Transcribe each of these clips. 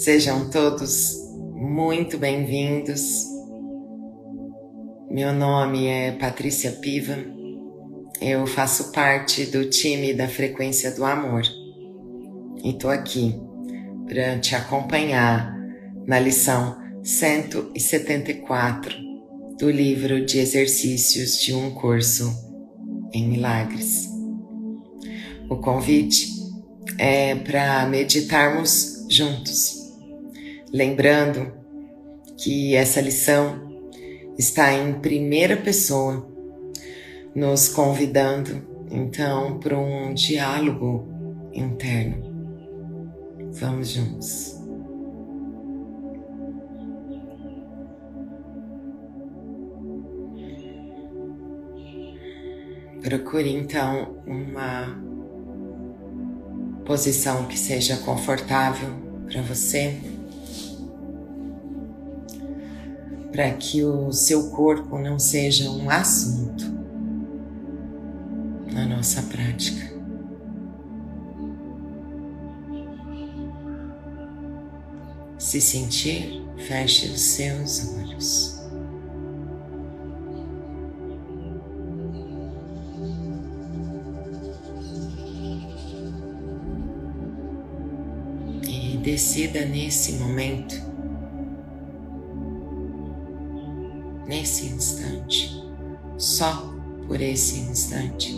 Sejam todos muito bem-vindos. Meu nome é Patrícia Piva. Eu faço parte do time da Frequência do Amor e estou aqui para te acompanhar na lição 174 do livro de exercícios de um curso em milagres. O convite é para meditarmos juntos Lembrando que essa lição está em primeira pessoa, nos convidando então para um diálogo interno. Vamos juntos. Procure então uma posição que seja confortável para você. Para que o seu corpo não seja um assunto na nossa prática. Se sentir, feche os seus olhos. E decida nesse momento só por esse instante.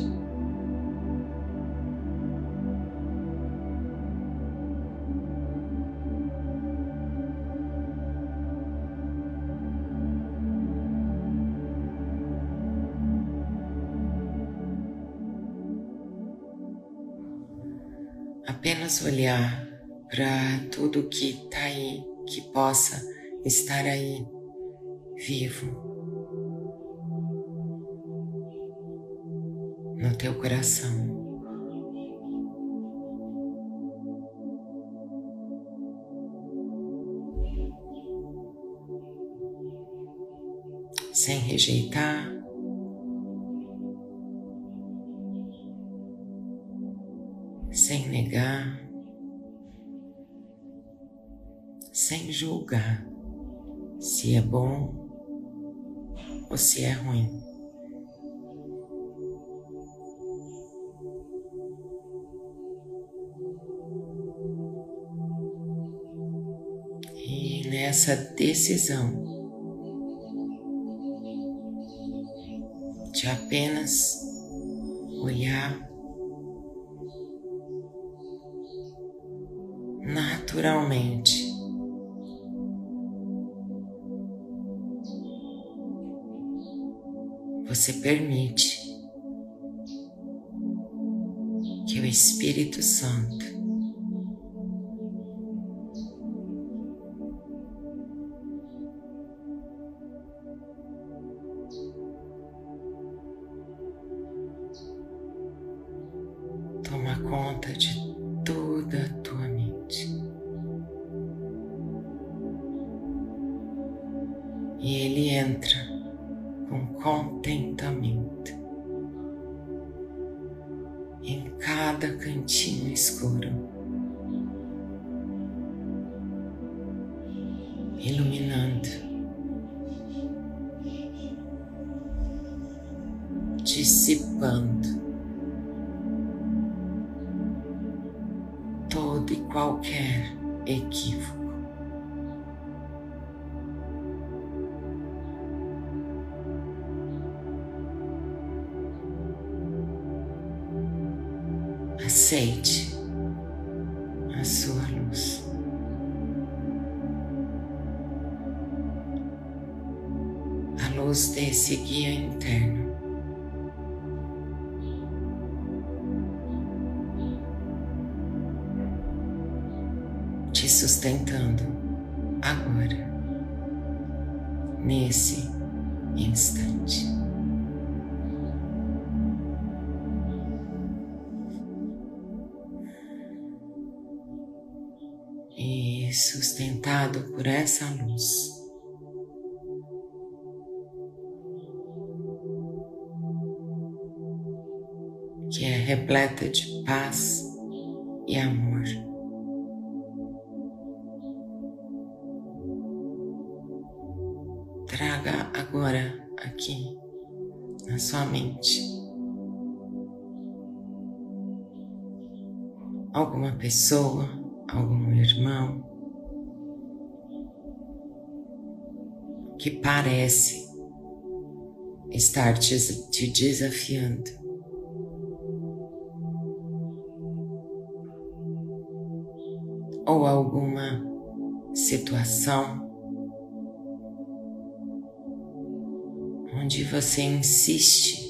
Apenas olhar para tudo que está aí, que possa estar aí vivo teu coração. Sem rejeitar, sem negar, sem julgar se é bom ou se é ruim. E nessa decisão de apenas olhar naturalmente você permite que o Espírito Santo touch it. Todo e qualquer equívoco. aceite a sua luz. A luz desse guia interno. Nesse instante. sustentado por essa luz. Que é repleta de paz e amor. Agora aqui na sua mente alguma pessoa, algum irmão que parece estar te, desafiando. Ou alguma situação onde você insiste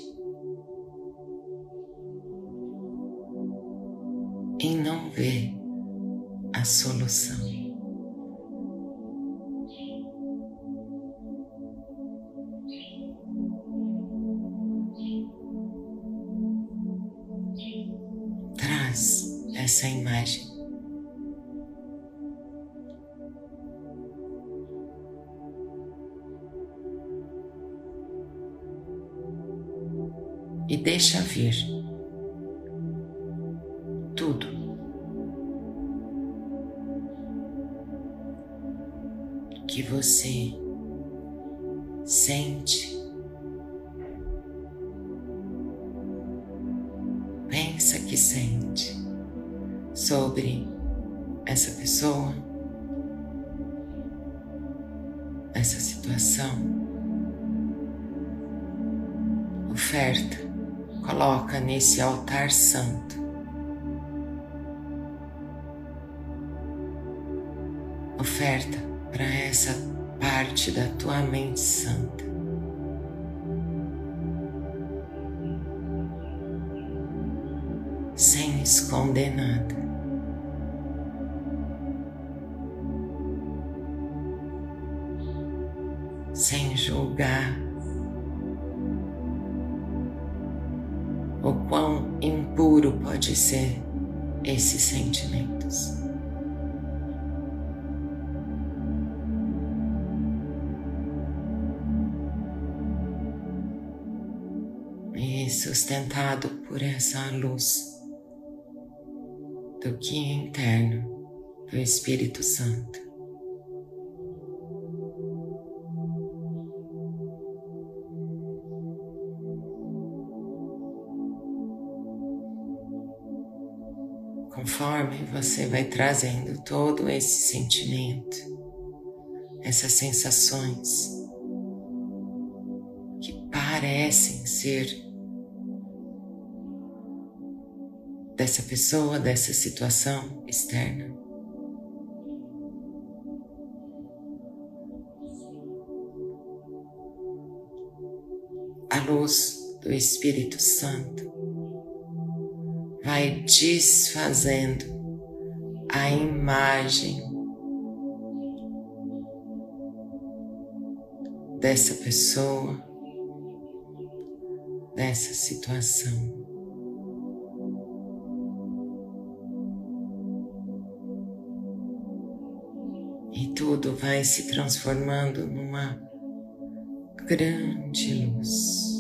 em não ver a solução. E deixa vir. que você sente. Pensa que sente sobre essa pessoa, essa situação. Oferta, coloca nesse altar santo. Oferta para essa parte da tua mente santa. Sem esconder nada. Ser esses sentimentos. sustentado por essa luz do que interno do Espírito Santo. Conforme você vai trazendo todo esse sentimento, essas sensações que parecem ser dessa pessoa, dessa situação externa. A luz do Espírito Santo vai desfazendo a imagem dessa pessoa, dessa situação. tudo vai se transformando numa grande luz.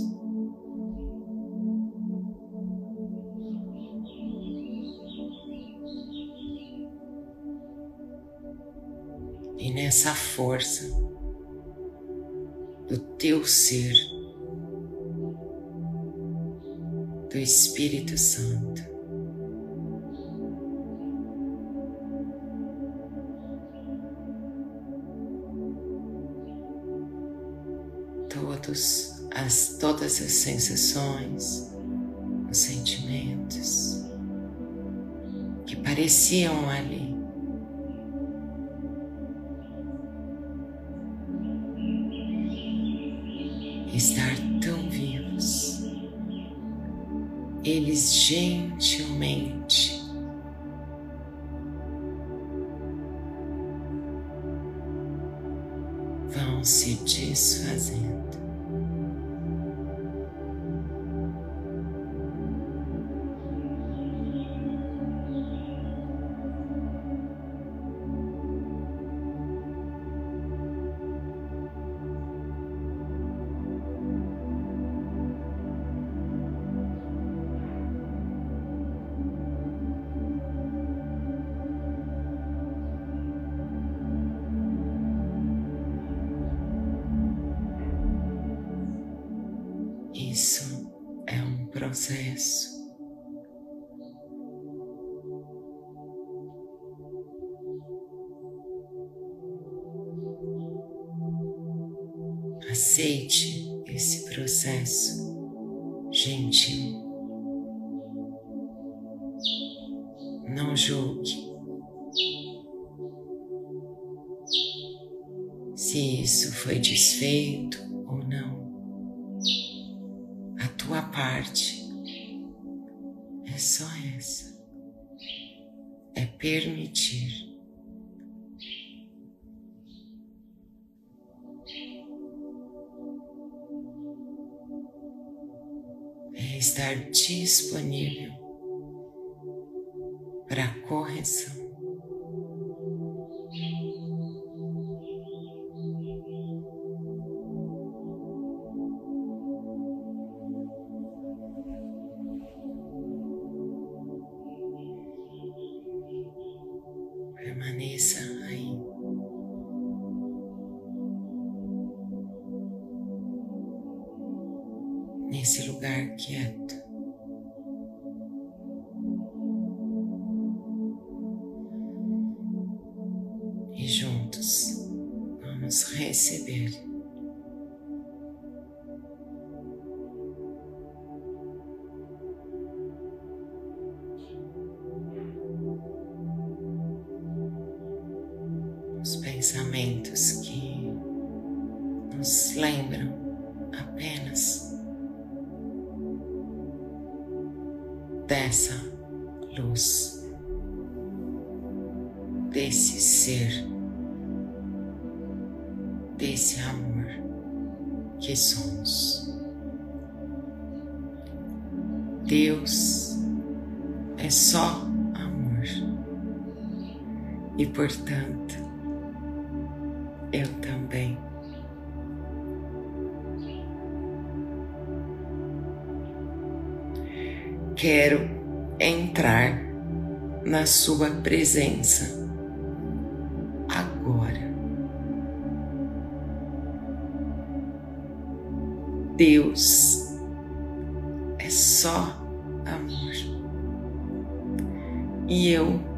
Nessa força do teu ser, do Espírito Santo, todos as, todas as sensações, os sentimentos que pareciam ali. Estar tão vivos, eles gentilmente vão se desfazendo. Aceite esse processo gentil. Não julgue. Se isso foi desfeito ou não, a tua parte é só essa: é permitir. Estar disponível para correção. Receber. Portanto, eu também. Quero entrar na Sua presença agora. Deus é só amor e eu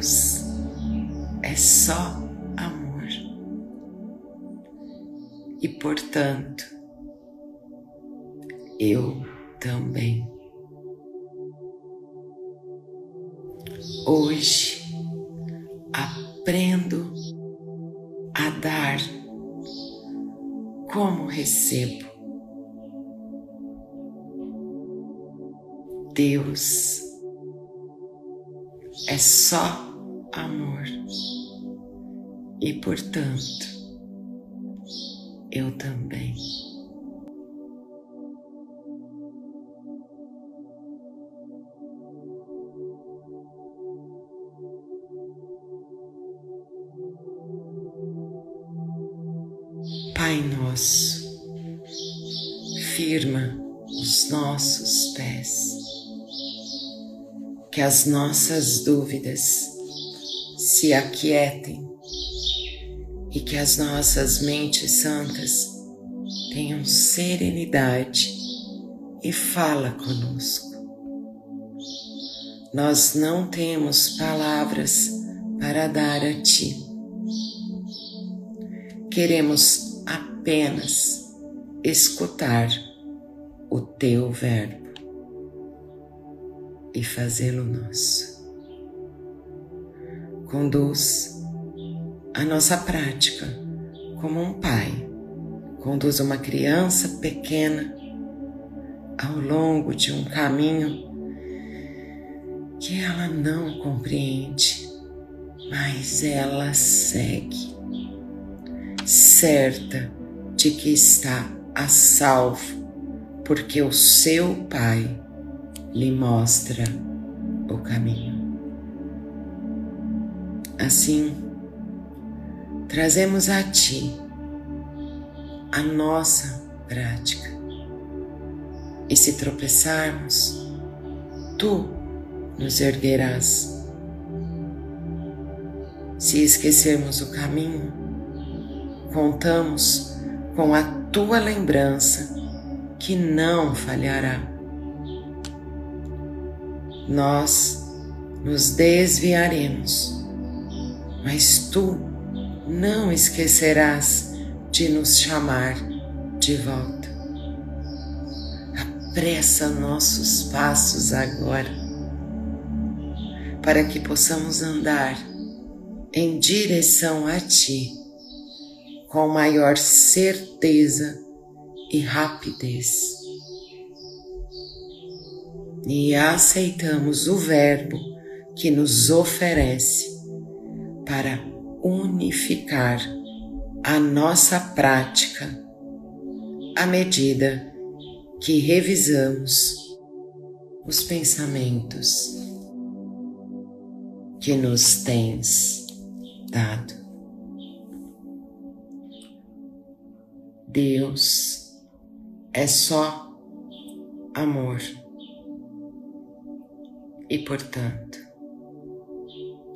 Deus é só amor e, portanto, eu também. Hoje aprendo a dar como recebo. Deus é só amor e, portanto, eu também. Pai Nosso, firma os nossos pés que as nossas dúvidas se aquietem e que as nossas mentes santas tenham serenidade e fala conosco. Nós não temos palavras para dar a Ti. Queremos apenas escutar o Teu Verbo e fazê-lo nosso. Conduz a nossa prática como um pai conduz uma criança pequena ao longo de um caminho que ela não compreende, mas ela segue, certa de que está a salvo, porque o seu pai lhe mostra o caminho. Assim, trazemos a Ti a nossa prática. E se tropeçarmos, Tu nos erguerás. Se esquecermos o caminho, contamos com a tua lembrança que não falhará. Nós nos desviaremos, mas tu não esquecerás de nos chamar de volta. Apressa nossos passos agora, para que possamos andar em direção a Ti com maior certeza e rapidez. E aceitamos o Verbo que nos oferece para unificar a nossa prática à medida que revisamos os pensamentos que nos tens dado. Deus é só amor e, portanto,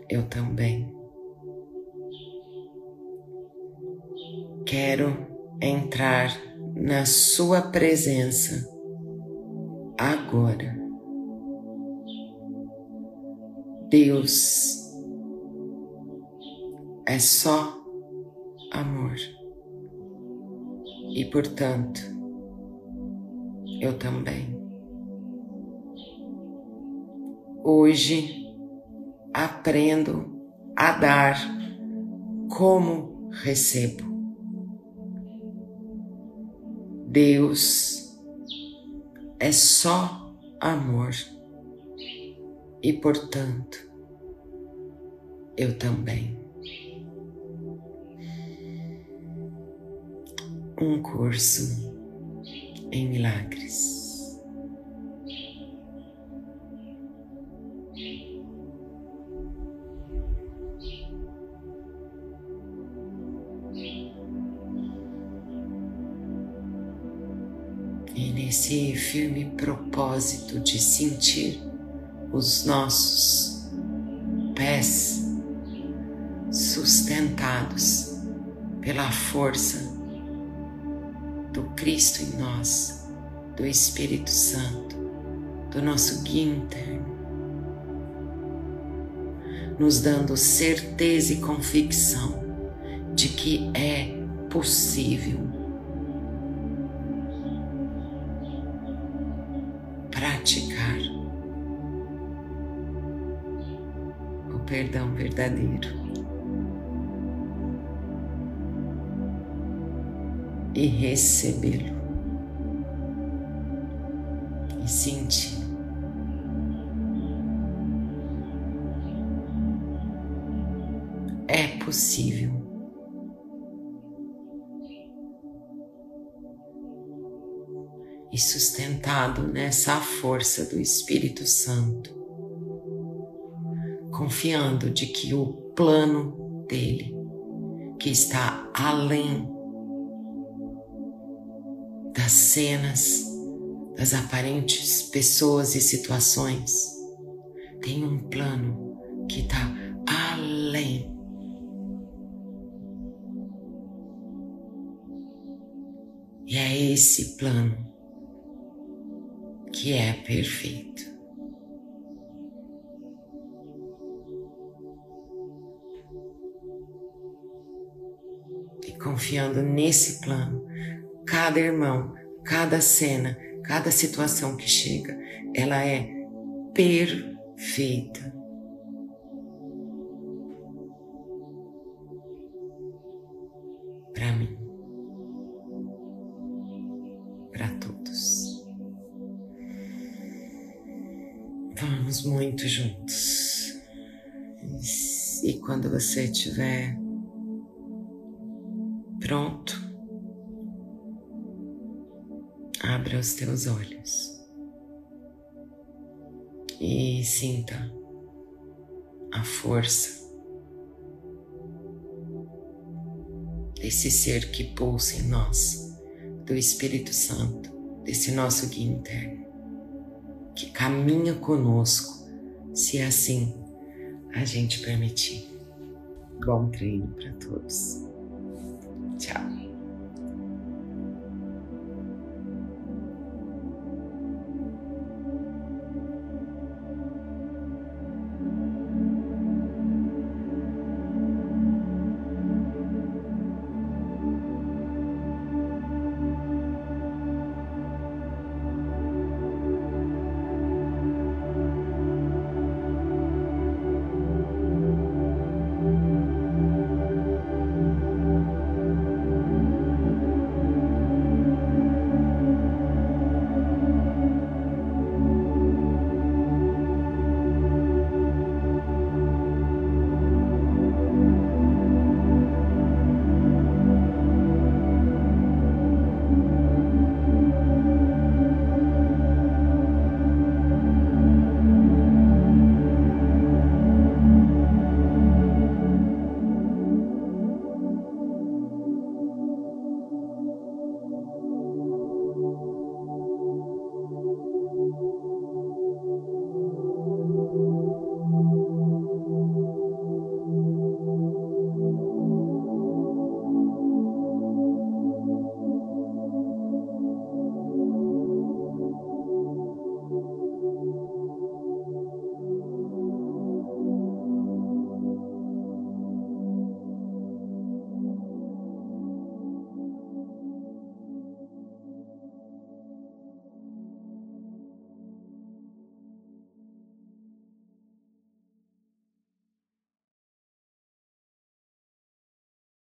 eu também. Quero entrar na Sua presença agora. Deus é só amor e, portanto, eu também. Hoje aprendo a dar como recebo. Deus é só amor e, portanto, eu também. um curso em milagres. Firme propósito de sentir os nossos pés sustentados pela força do Cristo em nós, do Espírito Santo, do nosso guia interno, nos dando certeza e convicção de que é possível perdão verdadeiro. e recebê-lo e sentir. É possível. E sustentado nessa força do Espírito Santo, confiando de que o plano dele, que está além das cenas, das aparentes pessoas e situações. Tem um plano que está além. E é esse plano que é perfeito. Confiando nesse plano, cada irmão, cada cena, cada situação que chega, ela é perfeita. Para mim, para todos. Vamos muito juntos. E quando você estiver os teus olhos e sinta a força desse ser que pulsa em nós, do Espírito Santo, desse nosso guia interno, que caminha conosco se assim a gente permitir. Bom treino para todos. Tchau.